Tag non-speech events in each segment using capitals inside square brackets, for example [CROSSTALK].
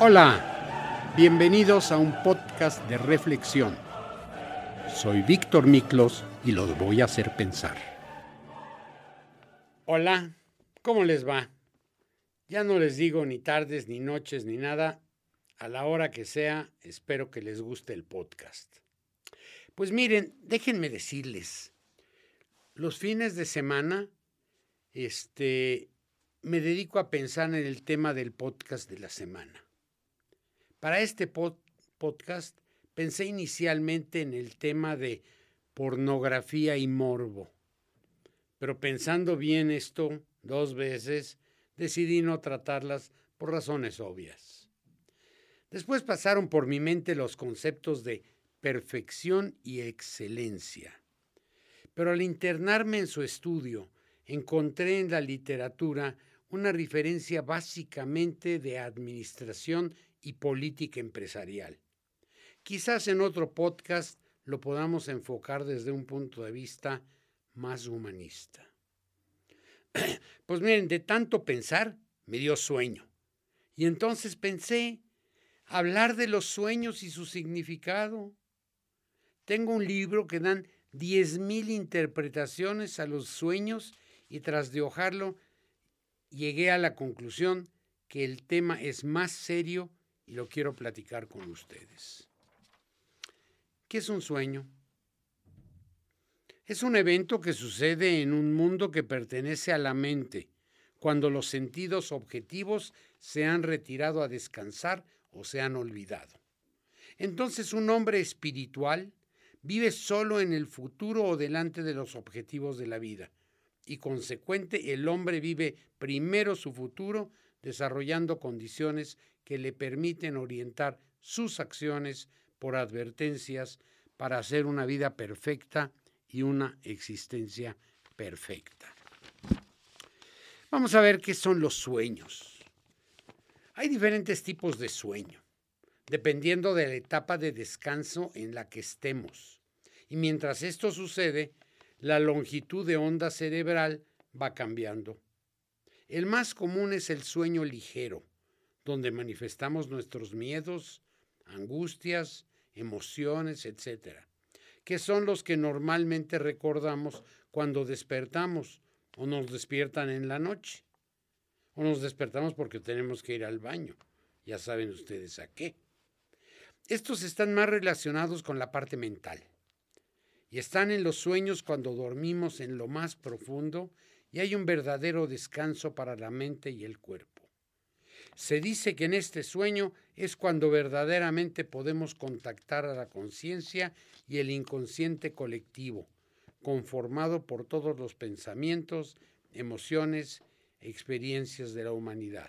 Hola, bienvenidos a un podcast de reflexión. Soy Víctor Miklos y los voy a hacer pensar. Hola, ¿cómo les va? Ya no les digo ni tardes, ni noches, ni nada. A la hora que sea, espero que les guste el podcast. Pues miren, déjenme decirles, los fines de semana, este, me dedico a pensar en el tema del podcast de la semana. Para este podcast pensé inicialmente en el tema de pornografía y morbo, pero pensando bien esto dos veces, decidí no tratarlas por razones obvias. Después pasaron por mi mente los conceptos de perfección y excelencia. Pero al internarme en su estudio, encontré en la literatura una referencia básicamente de administración y política empresarial. Quizás en otro podcast lo podamos enfocar desde un punto de vista más humanista. [CLEARS THROAT] Pues miren, de tanto pensar me dio sueño. Y entonces pensé hablar de los sueños y su significado. Tengo un libro que dan 10.000 interpretaciones a los sueños y tras de hojarlo llegué a la conclusión que el tema es más serio y lo quiero platicar con ustedes. ¿Qué es un sueño? Es un evento que sucede en un mundo que pertenece a la mente, cuando los sentidos objetivos se han retirado a descansar o se han olvidado. Entonces un hombre espiritual vive solo en el futuro o delante de los objetivos de la vida, y consecuente el hombre vive primero su futuro desarrollando condiciones que le permiten orientar sus acciones por advertencias para hacer una vida perfecta y una existencia perfecta. Vamos a ver qué son los sueños. Hay diferentes tipos de sueño, dependiendo de la etapa de descanso en la que estemos. Y mientras esto sucede, la longitud de onda cerebral va cambiando. El más común es el sueño ligero, donde manifestamos nuestros miedos, angustias, emociones, etc., que son los que normalmente recordamos cuando despertamos o nos despiertan en la noche, o nos despertamos porque tenemos que ir al baño. Ya saben ustedes a qué. Estos están más relacionados con la parte mental y están en los sueños cuando dormimos en lo más profundo y hay un verdadero descanso para la mente y el cuerpo. Se dice que en este sueño es cuando verdaderamente podemos contactar a la conciencia y el inconsciente colectivo, conformado por todos los pensamientos, emociones, experiencias de la humanidad.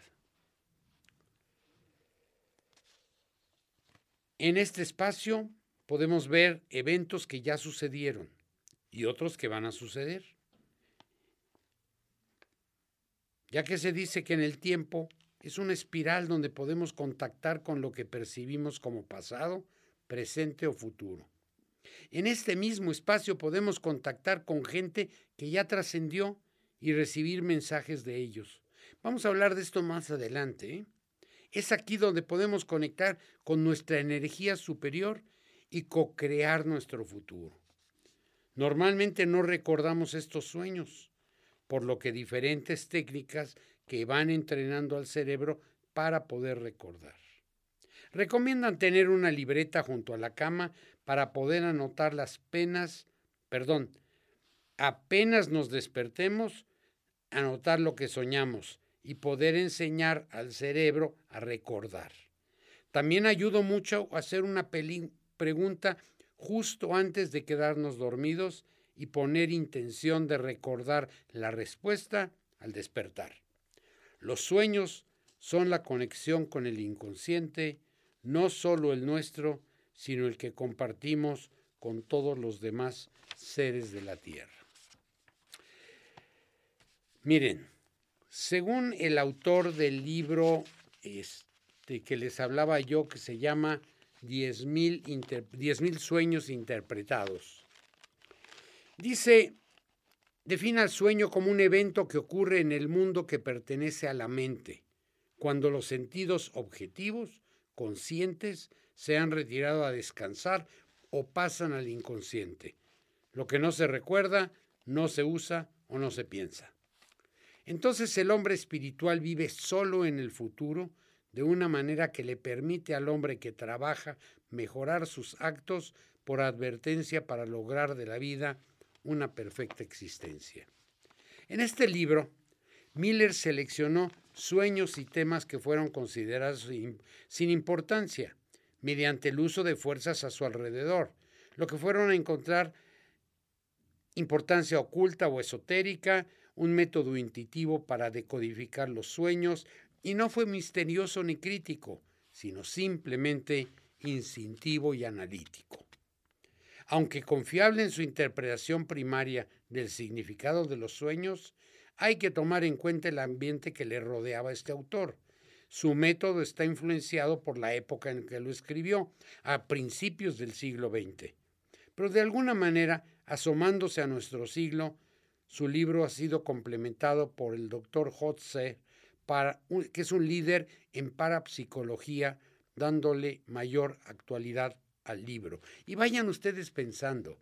En este espacio podemos ver eventos que ya sucedieron y otros que van a suceder. Ya que se dice que en el tiempo es una espiral donde podemos contactar con lo que percibimos como pasado, presente o futuro. En este mismo espacio podemos contactar con gente que ya trascendió y recibir mensajes de ellos. Vamos a hablar de esto más adelante. ¿eh? Es aquí donde podemos conectar con nuestra energía superior y co-crear nuestro futuro. Normalmente no recordamos estos sueños, por lo que diferentes técnicas que van entrenando al cerebro para poder recordar. Recomiendan tener una libreta junto a la cama para poder anotar las penas, perdón, apenas nos despertemos, anotar lo que soñamos y poder enseñar al cerebro a recordar. También ayuda mucho a hacer una, pregunta justo antes de quedarnos dormidos y poner intención de recordar la respuesta al despertar. Los sueños son la conexión con el inconsciente, no solo el nuestro, sino el que compartimos con todos los demás seres de la Tierra. Miren, según el autor del libro este, que les hablaba yo, que se llama 10.000 mil sueños interpretados. Dice, defina el sueño como un evento que ocurre en el mundo que pertenece a la mente, cuando los sentidos objetivos, conscientes, se han retirado a descansar o pasan al inconsciente. Lo que no se recuerda, no se usa o no se piensa. Entonces el hombre espiritual vive solo en el futuro de una manera que le permite al hombre que trabaja mejorar sus actos por advertencia para lograr de la vida una perfecta existencia. En este libro, Miller seleccionó sueños y temas que fueron considerados sin importancia, mediante el uso de fuerzas a su alrededor, lo que fueron a encontrar importancia oculta o esotérica, un método intuitivo para decodificar los sueños, y no fue misterioso ni crítico, sino simplemente instintivo y analítico. Aunque confiable en su interpretación primaria del significado de los sueños, hay que tomar en cuenta el ambiente que le rodeaba a este autor. Su método está influenciado por la época en que lo escribió, a principios del siglo XX. Pero de alguna manera, asomándose a nuestro siglo, su libro ha sido complementado por el doctor Hotze, que es un líder en parapsicología, dándole mayor actualidad al libro. Y vayan ustedes pensando,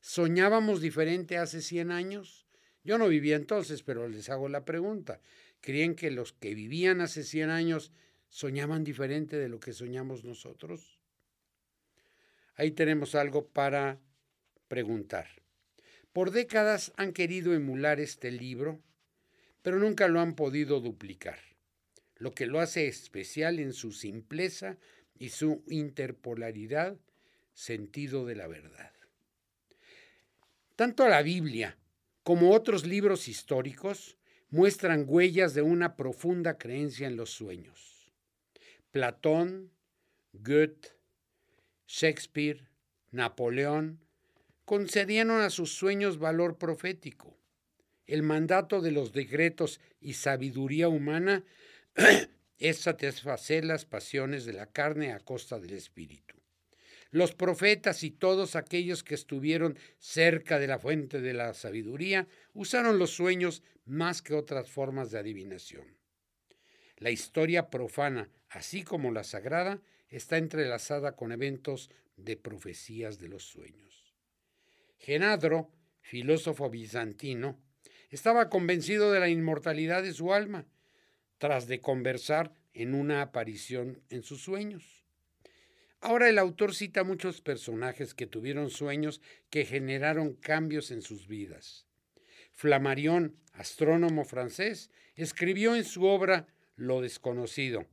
¿soñábamos diferente hace 100 años? Yo no vivía entonces, pero les hago la pregunta. ¿Creen que los que vivían hace 100 años soñaban diferente de lo que soñamos nosotros? Ahí tenemos algo para preguntar. Por décadas han querido emular este libro, pero nunca lo han podido duplicar, lo que lo hace especial en su simpleza y su interpolaridad, sentido de la verdad. Tanto la Biblia como otros libros históricos muestran huellas de una profunda creencia en los sueños. Platón, Goethe, Shakespeare, Napoleón concedieron a sus sueños valor profético. El mandato de los decretos y sabiduría humana es satisfacer las pasiones de la carne a costa del espíritu. Los profetas y todos aquellos que estuvieron cerca de la fuente de la sabiduría usaron los sueños más que otras formas de adivinación. La historia profana, así como la sagrada, está entrelazada con eventos de profecías de los sueños. Genadro, filósofo bizantino, estaba convencido de la inmortalidad de su alma, tras de conversar en una aparición en sus sueños. Ahora el autor cita muchos personajes que tuvieron sueños que generaron cambios en sus vidas. Flammarion, astrónomo francés, escribió en su obra Lo desconocido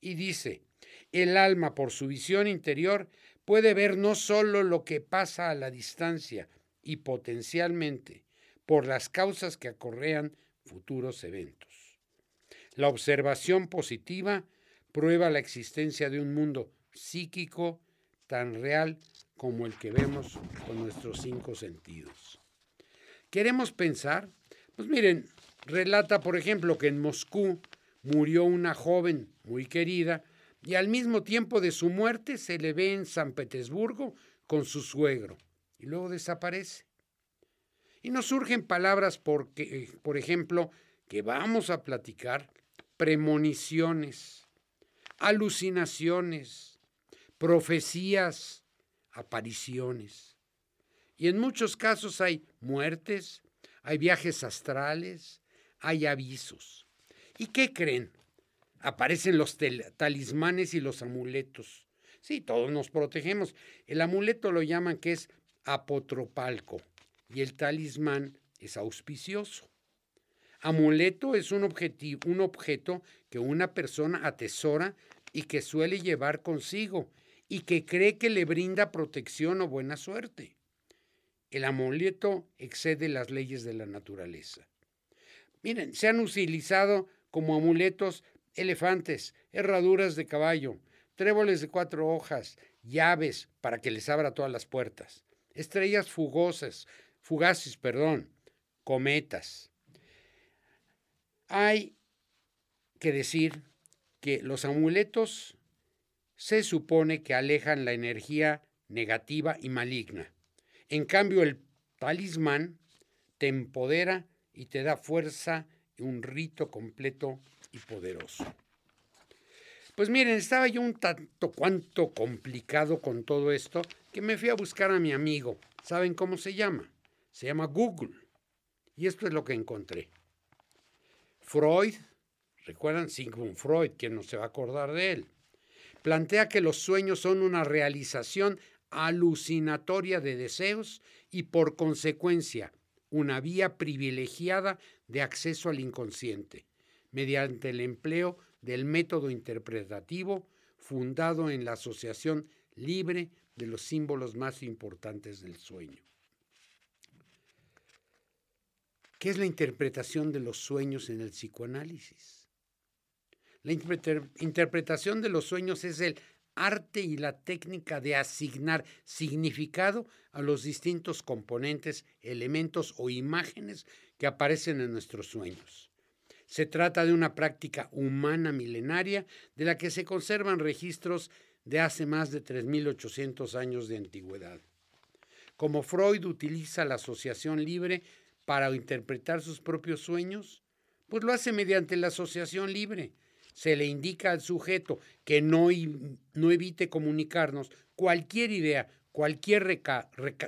y dice, el alma por su visión interior puede ver no solo lo que pasa a la distancia y potencialmente por las causas que acorrean futuros eventos. La observación positiva prueba la existencia de un mundo psíquico tan real como el que vemos con nuestros cinco sentidos. ¿Queremos pensar? Pues miren, relata, por ejemplo, que en Moscú murió una joven muy querida y al mismo tiempo de su muerte se le ve en San Petersburgo con su suegro y luego desaparece. Y nos surgen palabras porque, eh, por ejemplo, que vamos a platicar, premoniciones, alucinaciones, profecías, apariciones. Y en muchos casos hay muertes, hay viajes astrales, hay avisos. ¿Y qué creen? Aparecen los talismanes y los amuletos. Sí, todos nos protegemos. El amuleto lo llaman que es apotropalco y el talismán es auspicioso. Amuleto es un, un objeto que una persona atesora y que suele llevar consigo y que cree que le brinda protección o buena suerte. El amuleto excede las leyes de la naturaleza. Miren, se han utilizado como amuletos elefantes, herraduras de caballo, tréboles de cuatro hojas, llaves para que les abra todas las puertas, estrellas fugosas, fugaces, perdón, cometas. Hay que decir que los amuletos se supone que alejan la energía negativa y maligna. En cambio, el talismán te empodera y te da fuerza y un rito completo y poderoso. Pues miren, estaba yo un tanto cuanto complicado con todo esto que me fui a buscar a mi amigo. ¿Saben cómo se llama? Se llama Google. Y esto es lo que encontré. Freud, recuerdan Sigmund Freud, quien no se va a acordar de él, plantea que los sueños son una realización alucinatoria de deseos y por consecuencia una vía privilegiada de acceso al inconsciente, mediante el empleo del método interpretativo fundado en la asociación libre de los símbolos más importantes del sueño. ¿Qué es la interpretación de los sueños en el psicoanálisis? La interpretación de los sueños es el arte y la técnica de asignar significado a los distintos componentes, elementos o imágenes que aparecen en nuestros sueños. Se trata de una práctica humana milenaria de la que se conservan registros de hace más de 3.800 años de antigüedad. Como Freud utiliza la asociación libre para interpretar sus propios sueños, pues lo hace mediante la asociación libre, se le indica al sujeto que no, no evite comunicarnos cualquier idea, cualquier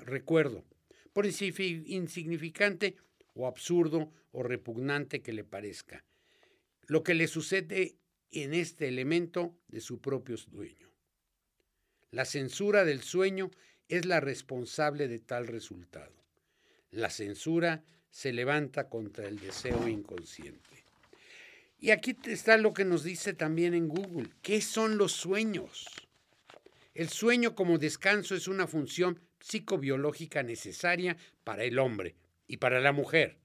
recuerdo, por insignificante o absurdo o repugnante que le parezca, lo que le sucede en este elemento de su propio sueño. La censura del sueño es la responsable de tal resultado. La censura se levanta contra el deseo inconsciente. Y aquí está lo que nos dice también en Google. ¿Qué son los sueños? El sueño como descanso es una función psicobiológica necesaria para el hombre y para la mujer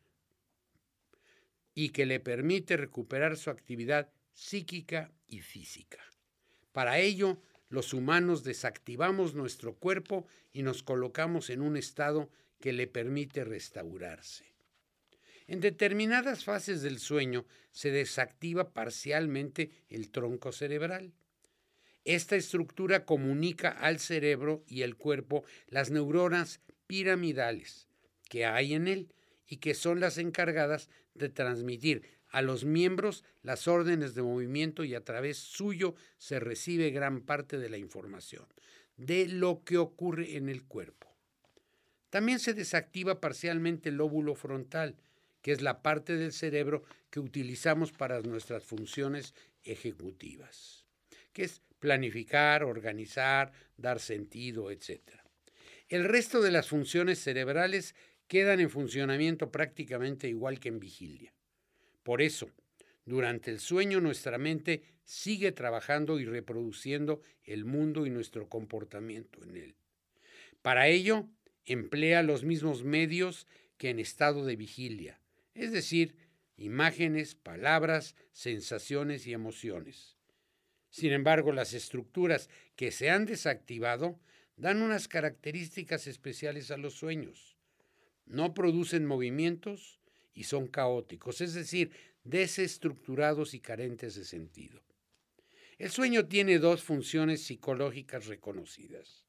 y que le permite recuperar su actividad psíquica y física. Para ello, los humanos desactivamos nuestro cuerpo y nos colocamos en un estado que le permite restaurarse. En determinadas fases del sueño se desactiva parcialmente el tronco cerebral. Esta estructura comunica al cerebro y el cuerpo las neuronas piramidales que hay en él y que son las encargadas de transmitir a los miembros las órdenes de movimiento y a través suyo se recibe gran parte de la información de lo que ocurre en el cuerpo. También se desactiva parcialmente el lóbulo frontal, que es la parte del cerebro que utilizamos para nuestras funciones ejecutivas, que es planificar, organizar, dar sentido, etc. El resto de las funciones cerebrales quedan en funcionamiento prácticamente igual que en vigilia. Por eso, durante el sueño nuestra mente sigue trabajando y reproduciendo el mundo y nuestro comportamiento en él. Para ello, emplea los mismos medios que en estado de vigilia, es decir, imágenes, palabras, sensaciones y emociones. Sin embargo, las estructuras que se han desactivado dan unas características especiales a los sueños. No producen movimientos y son caóticos, es decir, desestructurados y carentes de sentido. El sueño tiene dos funciones psicológicas reconocidas.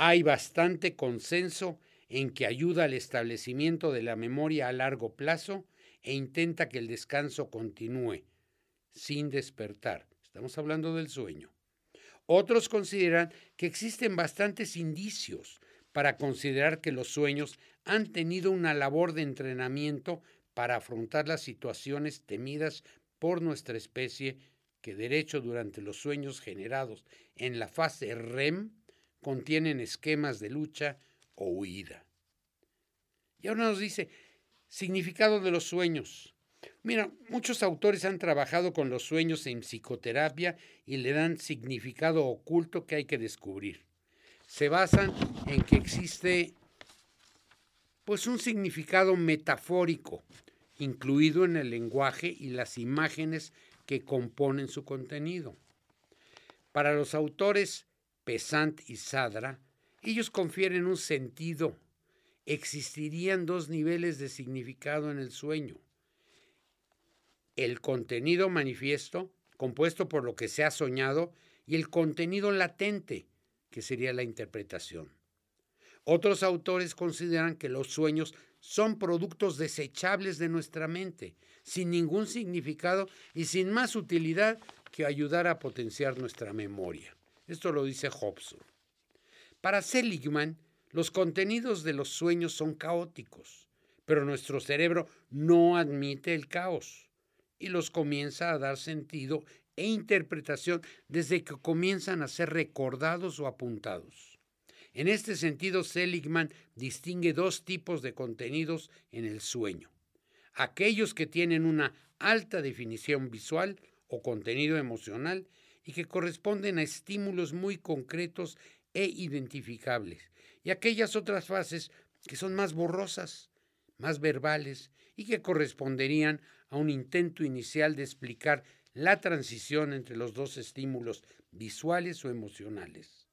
Hay bastante consenso en que ayuda al establecimiento de la memoria a largo plazo e intenta que el descanso continúe sin despertar. Estamos hablando del sueño. Otros consideran que existen bastantes indicios para considerar que los sueños han tenido una labor de entrenamiento para afrontar las situaciones temidas por nuestra especie que derecho durante los sueños generados en la fase REM contienen esquemas de lucha o huida. Y ahora nos dice, significado de los sueños. Mira, muchos autores han trabajado con los sueños en psicoterapia y le dan significado oculto que hay que descubrir. Se basan en que existe pues un significado metafórico incluido en el lenguaje y las imágenes que componen su contenido. Para los autores Pesant y Sadra, ellos confieren un sentido. Existirían dos niveles de significado en el sueño. El contenido manifiesto, compuesto por lo que se ha soñado, y el contenido latente, que sería la interpretación. Otros autores consideran que los sueños son productos desechables de nuestra mente, sin ningún significado y sin más utilidad que ayudara a potenciar nuestra memoria. Esto lo dice Hobson. Para Seligman, los contenidos de los sueños son caóticos, pero nuestro cerebro no admite el caos y los comienza a dar sentido e interpretación desde que comienzan a ser recordados o apuntados. En este sentido, Seligman distingue dos tipos de contenidos en el sueño. Aquellos que tienen una alta definición visual o contenido emocional y que corresponden a estímulos muy concretos e identificables, y aquellas otras fases que son más borrosas, más verbales y que corresponderían a un intento inicial de explicar la transición entre los dos estímulos visuales o emocionales.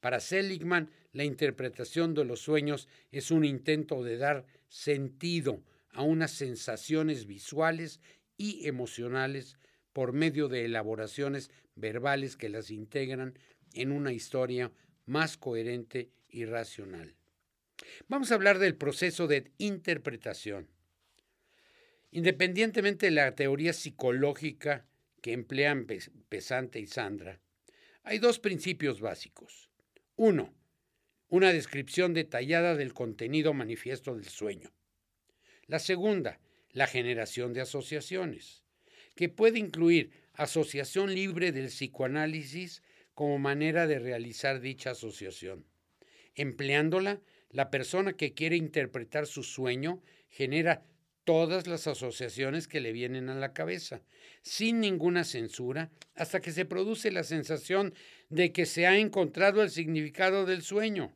Para Seligman, la interpretación de los sueños es un intento de dar sentido a unas sensaciones visuales y emocionales por medio de elaboraciones verbales que las integran en una historia más coherente y racional. Vamos a hablar del proceso de interpretación. Independientemente de la teoría psicológica que emplean Pesante y Sandra, hay dos principios básicos. Uno, una descripción detallada del contenido manifiesto del sueño. La segunda, la generación de asociaciones, que puede incluir asociación libre del psicoanálisis como manera de realizar dicha asociación. Empleándola, la persona que quiere interpretar su sueño genera todas las asociaciones que le vienen a la cabeza, sin ninguna censura, hasta que se produce la sensación de que se ha encontrado el significado del sueño.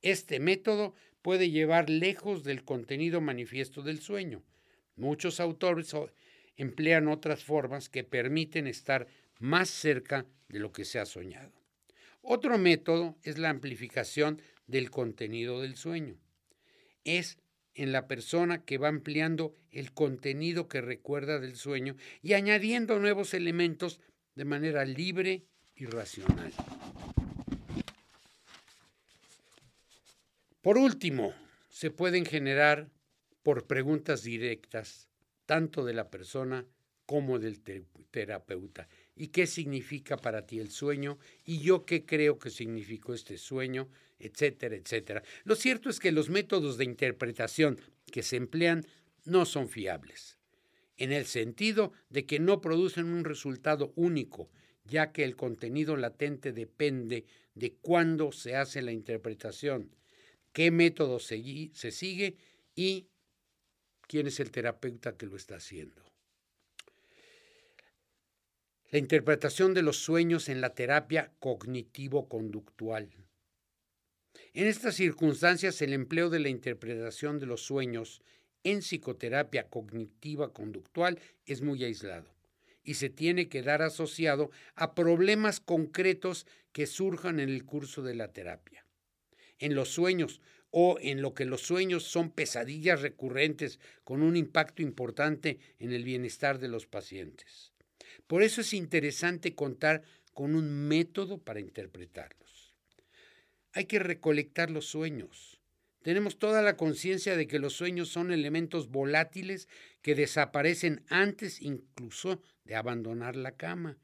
Este método puede llevar lejos del contenido manifiesto del sueño. Muchos autores emplean otras formas que permiten estar más cerca de lo que se ha soñado. Otro método es la amplificación del contenido del sueño. Es en la persona que va ampliando el contenido que recuerda del sueño y añadiendo nuevos elementos de manera libre y racional. Por último, se pueden generar por preguntas directas, tanto de la persona como del terapeuta. ¿Y qué significa para ti el sueño? ¿Y yo qué creo que significó este sueño? etcétera, etcétera. Lo cierto es que los métodos de interpretación que se emplean no son fiables, en el sentido de que no producen un resultado único, ya que el contenido latente depende de cuándo se hace la interpretación, qué método se, se sigue y quién es el terapeuta que lo está haciendo. La interpretación de los sueños en la terapia cognitivo-conductual. En estas circunstancias, el empleo de la interpretación de los sueños en psicoterapia cognitiva conductual es muy aislado y se tiene que dar asociado a problemas concretos que surjan en el curso de la terapia. En los sueños o en lo que los sueños son pesadillas recurrentes con un impacto importante en el bienestar de los pacientes. Por eso es interesante contar con un método para interpretarlo. Hay que recolectar los sueños. Tenemos toda la conciencia de que los sueños son elementos volátiles que desaparecen antes incluso de abandonar la cama.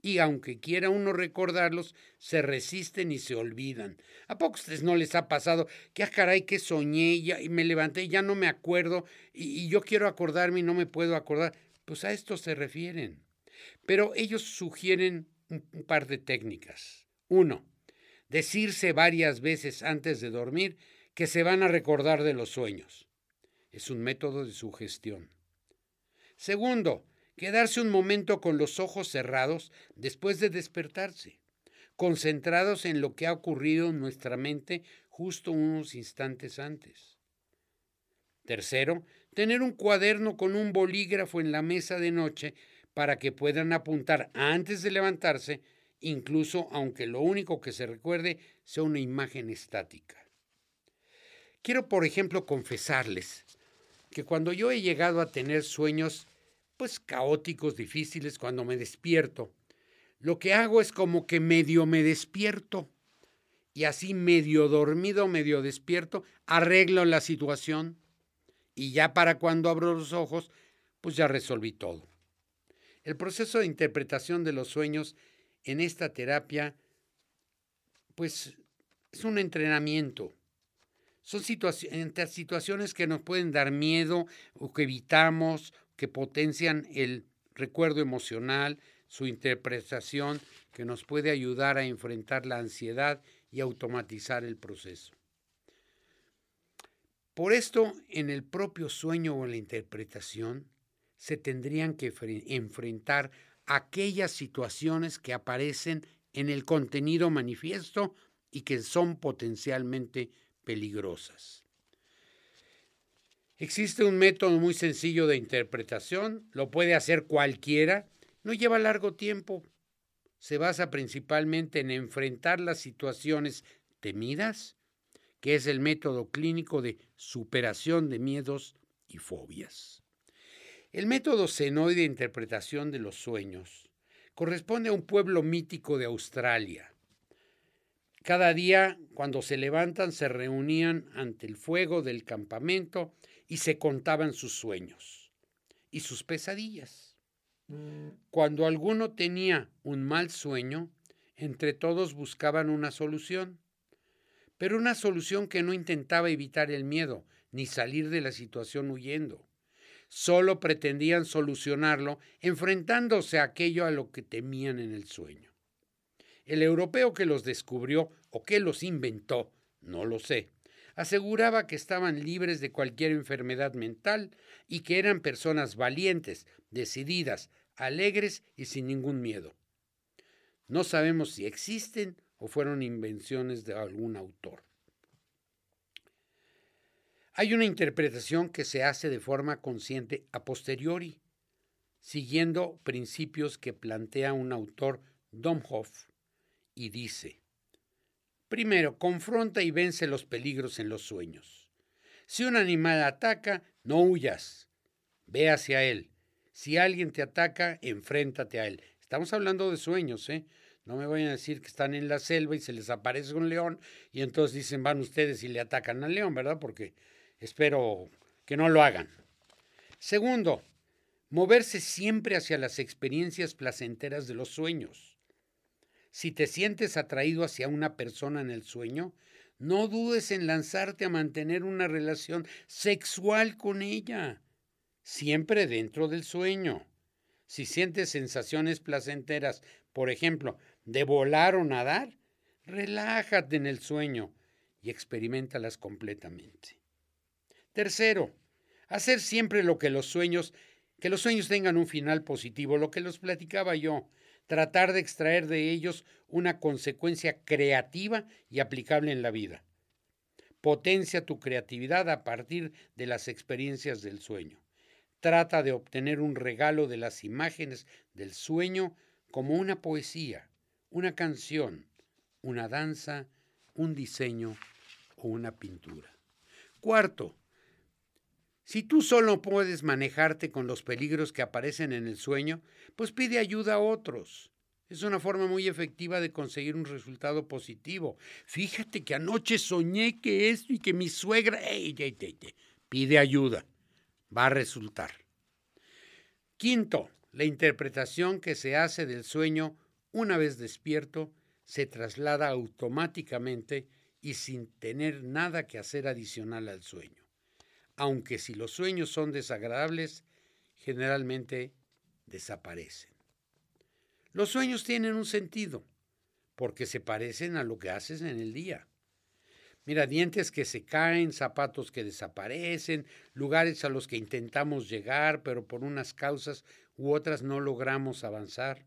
Y aunque quiera uno recordarlos, se resisten y se olvidan. ¿A poco ustedes no les ha pasado que, ah, caray, que soñé y me levanté y ya no me acuerdo y, y yo quiero acordarme y no me puedo acordar? Pues a esto se refieren. Pero ellos sugieren un par de técnicas. Uno, decirse varias veces antes de dormir que se van a recordar de los sueños. Es un método de sugestión. Segundo, quedarse un momento con los ojos cerrados después de despertarse, concentrados en lo que ha ocurrido en nuestra mente justo unos instantes antes. Tercero, tener un cuaderno con un bolígrafo en la mesa de noche para que puedan apuntar antes de levantarse incluso aunque lo único que se recuerde sea una imagen estática. Quiero, por ejemplo, confesarles que cuando yo he llegado a tener sueños, pues caóticos, difíciles, cuando me despierto, lo que hago es como que medio me despierto y así medio dormido, medio despierto, arreglo la situación y ya para cuando abro los ojos, pues ya resolví todo. El proceso de interpretación de los sueños en esta terapia, pues es un entrenamiento. Son situaciones que nos pueden dar miedo o que evitamos, que potencian el recuerdo emocional, su interpretación, que nos puede ayudar a enfrentar la ansiedad y automatizar el proceso. Por esto, en el propio sueño o en la interpretación, se tendrían que enfrentar aquellas situaciones que aparecen en el contenido manifiesto y que son potencialmente peligrosas. Existe un método muy sencillo de interpretación, lo puede hacer cualquiera, no lleva largo tiempo, se basa principalmente en enfrentar las situaciones temidas, que es el método clínico de superación de miedos y fobias. El método senoide de interpretación de los sueños corresponde a un pueblo mítico de Australia. Cada día, cuando se levantan, se reunían ante el fuego del campamento y se contaban sus sueños y sus pesadillas. Cuando alguno tenía un mal sueño, entre todos buscaban una solución, pero una solución que no intentaba evitar el miedo ni salir de la situación huyendo solo pretendían solucionarlo enfrentándose a aquello a lo que temían en el sueño. El europeo que los descubrió o que los inventó, no lo sé, aseguraba que estaban libres de cualquier enfermedad mental y que eran personas valientes, decididas, alegres y sin ningún miedo. No sabemos si existen o fueron invenciones de algún autor. Hay una interpretación que se hace de forma consciente a posteriori, siguiendo principios que plantea un autor Domhoff, y dice, primero, confronta y vence los peligros en los sueños. Si un animal ataca, no huyas, ve hacia él. Si alguien te ataca, enfréntate a él. Estamos hablando de sueños, ¿eh? No me vayan a decir que están en la selva y se les aparece un león y entonces dicen van ustedes y le atacan al león, ¿verdad? Porque Espero que no lo hagan. Segundo, moverse siempre hacia las experiencias placenteras de los sueños. Si te sientes atraído hacia una persona en el sueño, no dudes en lanzarte a mantener una relación sexual con ella, siempre dentro del sueño. Si sientes sensaciones placenteras, por ejemplo, de volar o nadar, relájate en el sueño y experimentalas completamente. Tercero, hacer siempre lo que los sueños, que los sueños tengan un final positivo, lo que los platicaba yo, tratar de extraer de ellos una consecuencia creativa y aplicable en la vida. Potencia tu creatividad a partir de las experiencias del sueño. Trata de obtener un regalo de las imágenes del sueño como una poesía, una canción, una danza, un diseño o una pintura. Cuarto, si tú solo puedes manejarte con los peligros que aparecen en el sueño, pues pide ayuda a otros. Es una forma muy efectiva de conseguir un resultado positivo. Fíjate que anoche soñé que esto y que mi suegra... ¡Ey, Pide ayuda. Va a resultar. Quinto, la interpretación que se hace del sueño una vez despierto se traslada automáticamente y sin tener nada que hacer adicional al sueño aunque si los sueños son desagradables, generalmente desaparecen. Los sueños tienen un sentido, porque se parecen a lo que haces en el día. Mira, dientes que se caen, zapatos que desaparecen, lugares a los que intentamos llegar, pero por unas causas u otras no logramos avanzar.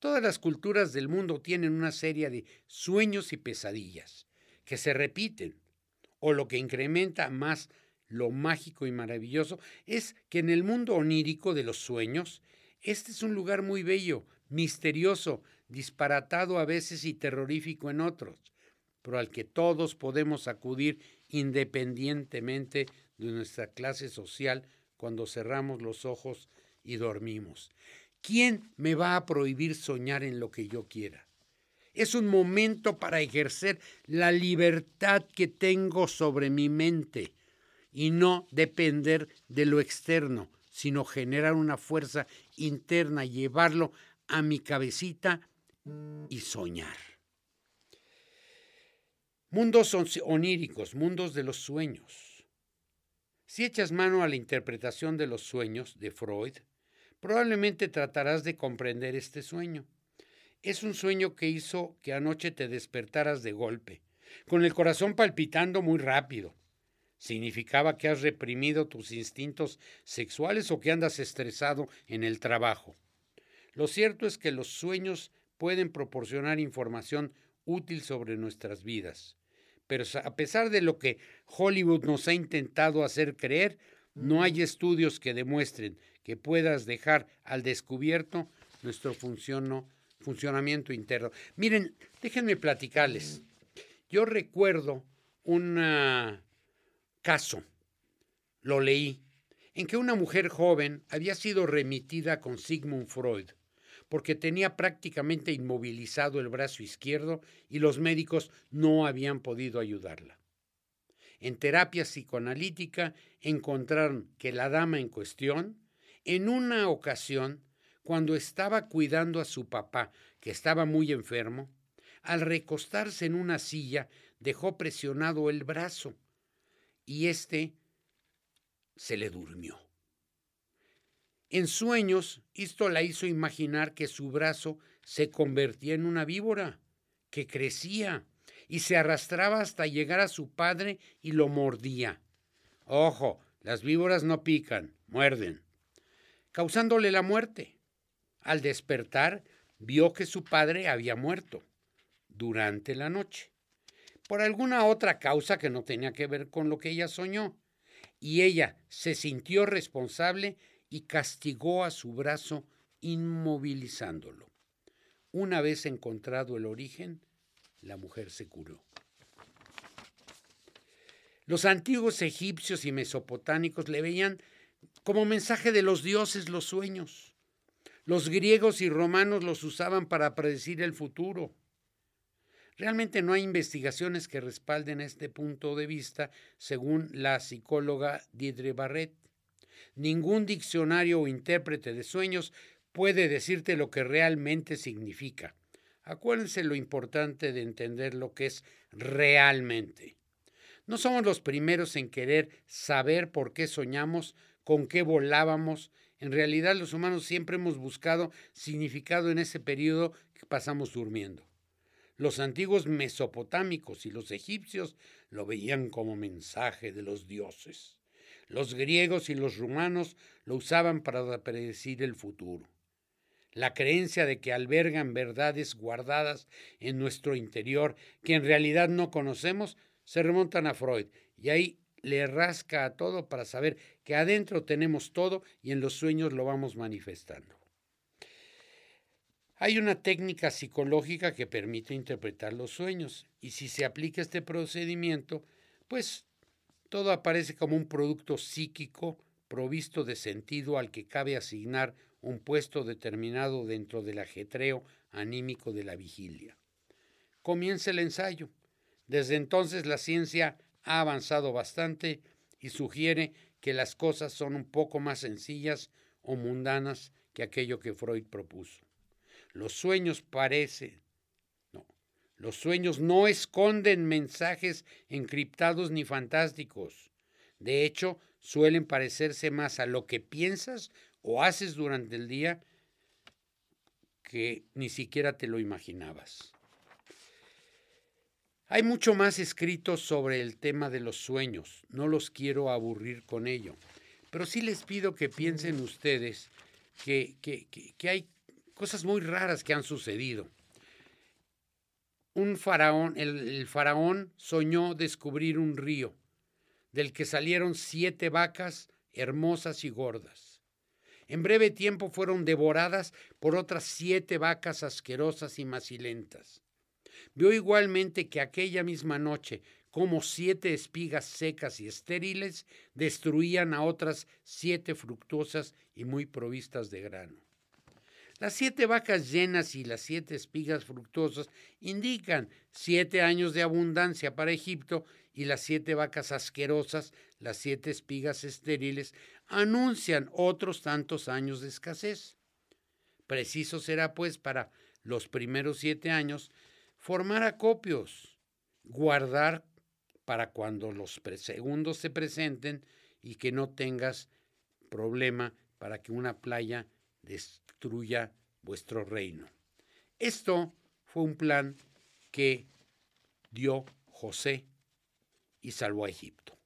Todas las culturas del mundo tienen una serie de sueños y pesadillas que se repiten, o lo que incrementa más lo mágico y maravilloso es que en el mundo onírico de los sueños, este es un lugar muy bello, misterioso, disparatado a veces y terrorífico en otros, pero al que todos podemos acudir independientemente de nuestra clase social cuando cerramos los ojos y dormimos. ¿Quién me va a prohibir soñar en lo que yo quiera? Es un momento para ejercer la libertad que tengo sobre mi mente y no depender de lo externo, sino generar una fuerza interna, llevarlo a mi cabecita y soñar. Mundos oníricos, mundos de los sueños. Si echas mano a la interpretación de los sueños de Freud, probablemente tratarás de comprender este sueño. Es un sueño que hizo que anoche te despertaras de golpe, con el corazón palpitando muy rápido. Significaba que has reprimido tus instintos sexuales o que andas estresado en el trabajo. Lo cierto es que los sueños pueden proporcionar información útil sobre nuestras vidas pero a pesar de lo que Hollywood nos ha intentado hacer creer, no hay estudios que demuestren que puedas dejar al descubierto nuestro funcionamiento interno. Miren, déjenme platicarles. Yo recuerdo un caso, lo leí, en que una mujer joven había sido remitida con Sigmund Freud porque tenía prácticamente inmovilizado el brazo izquierdo y los médicos no habían podido ayudarla. En terapia psicoanalítica encontraron que la dama en cuestión, en una ocasión, cuando estaba cuidando a su papá, que estaba muy enfermo, al recostarse en una silla dejó presionado el brazo y éste se le durmió. En sueños, esto la hizo imaginar que su brazo se convertía en una víbora, que crecía y se arrastraba hasta llegar a su padre y lo mordía. Ojo, las víboras no pican, muerden, causándole la muerte. Al despertar, vio que su padre había muerto durante la noche, por alguna otra causa que no tenía que ver con lo que ella soñó, y ella se sintió responsable y castigó a su brazo inmovilizándolo. Una vez encontrado el origen, la mujer se curó. Los antiguos egipcios y mesopotámicos le veían como mensaje de los dioses los sueños. Los griegos y romanos los usaban para predecir el futuro. Realmente no hay investigaciones que respalden este punto de vista, según la psicóloga Didre Barrett. Ningún diccionario o intérprete de sueños puede decirte lo que realmente significa. Acuérdense lo importante de entender lo que es realmente. No somos los primeros en querer saber por qué soñamos, con qué volábamos. En realidad los humanos siempre hemos buscado significado en ese periodo que pasamos durmiendo. Los antiguos mesopotámicos y los egipcios lo veían como mensaje de los dioses. Los griegos y los romanos lo usaban para predecir el futuro. La creencia de que albergan verdades guardadas en nuestro interior que en realidad no conocemos se remontan a Freud y ahí le rasca a todo para saber que adentro tenemos todo y en los sueños lo vamos manifestando. Hay una técnica psicológica que permite interpretar los sueños y si se aplica este procedimiento, pues todo aparece como un producto psíquico provisto de sentido al que cabe asignar un puesto determinado dentro del ajetreo anímico de la vigilia. Comienza el ensayo. Desde entonces la ciencia ha avanzado bastante y sugiere que las cosas son un poco más sencillas o mundanas que aquello que Freud propuso. Los sueños parecen los sueños no esconden mensajes encriptados ni fantásticos. De hecho, suelen parecerse más a lo que piensas o haces durante el día que ni siquiera te lo imaginabas. Hay mucho más escrito sobre el tema de los sueños, no los quiero aburrir con ello, pero sí les pido que piensen ustedes que, que hay cosas muy raras que han sucedido un faraón, el, faraón soñó descubrir un río, del que salieron siete vacas hermosas y gordas. En breve tiempo fueron devoradas por otras siete vacas asquerosas y macilentas. Vio igualmente que aquella misma noche, como siete espigas secas y estériles destruían a otras siete fructuosas y muy provistas de grano. Las siete vacas llenas y las siete espigas fructuosas indican siete años de abundancia para Egipto y las siete vacas asquerosas, las siete espigas estériles, anuncian otros tantos años de escasez. Preciso será, pues, para los primeros siete años, formar acopios, guardar para cuando los segundos se presenten y que no tengas problema para que una playa destruya vuestro reino. Esto fue un plan que dio José y salvó a Egipto.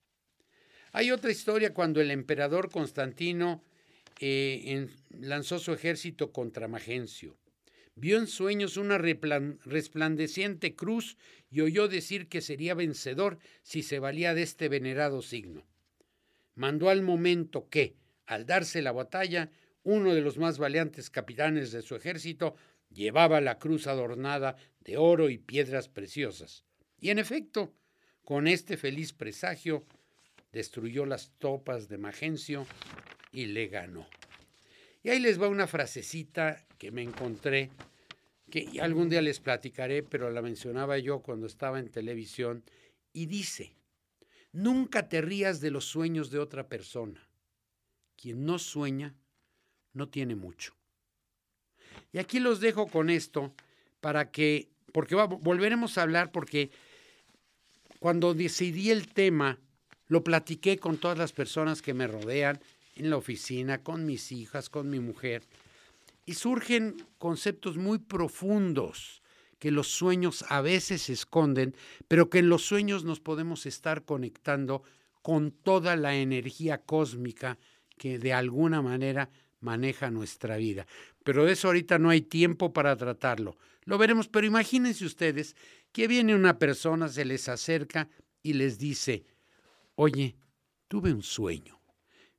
Hay otra historia cuando el emperador Constantino eh, lanzó su ejército contra Magencio. Vio en sueños una resplandeciente cruz y oyó decir que sería vencedor si se valía de este venerado signo. Mandó al momento que, al darse la batalla, uno de los más valientes capitanes de su ejército llevaba la cruz adornada de oro y piedras preciosas. Y en efecto, con este feliz presagio, destruyó las tropas de Magencio y le ganó. Y ahí les va una frasecita que me encontré, que algún día les platicaré, pero la mencionaba yo cuando estaba en televisión, y dice, nunca te rías de los sueños de otra persona. Quien no sueña, no tiene mucho. Y aquí los dejo con esto para que, porque volveremos a hablar, porque cuando decidí el tema, lo platiqué con todas las personas que me rodean en la oficina, con mis hijas, con mi mujer, y surgen conceptos muy profundos que los sueños a veces esconden, pero que en los sueños nos podemos estar conectando con toda la energía cósmica que de alguna manera maneja nuestra vida. Pero de eso ahorita no hay tiempo para tratarlo. Lo veremos, pero imagínense ustedes que viene una persona, se les acerca y les dice, oye, tuve un sueño.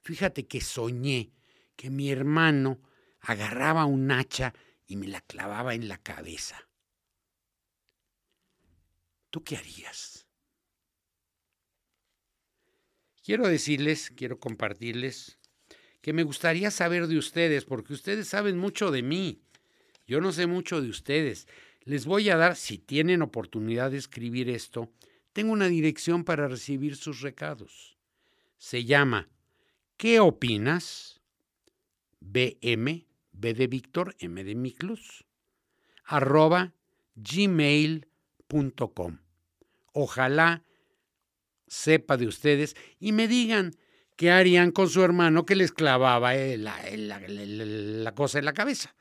Fíjate que soñé que mi hermano agarraba un hacha y me la clavaba en la cabeza. ¿Tú qué harías? Quiero decirles, quiero compartirles que me gustaría saber de ustedes, porque ustedes saben mucho de mí. Yo no sé mucho de ustedes. Les voy a dar, si tienen oportunidad de escribir esto, tengo una dirección para recibir sus recados. Se llama ¿Qué opinas? BM, B de Víctor, M de Miclus, arroba gmail.com. Ojalá sepa de ustedes y me digan, ¿qué harían con su hermano que les clavaba la, cosa en la cabeza?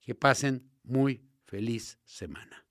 Que pasen muy feliz semana.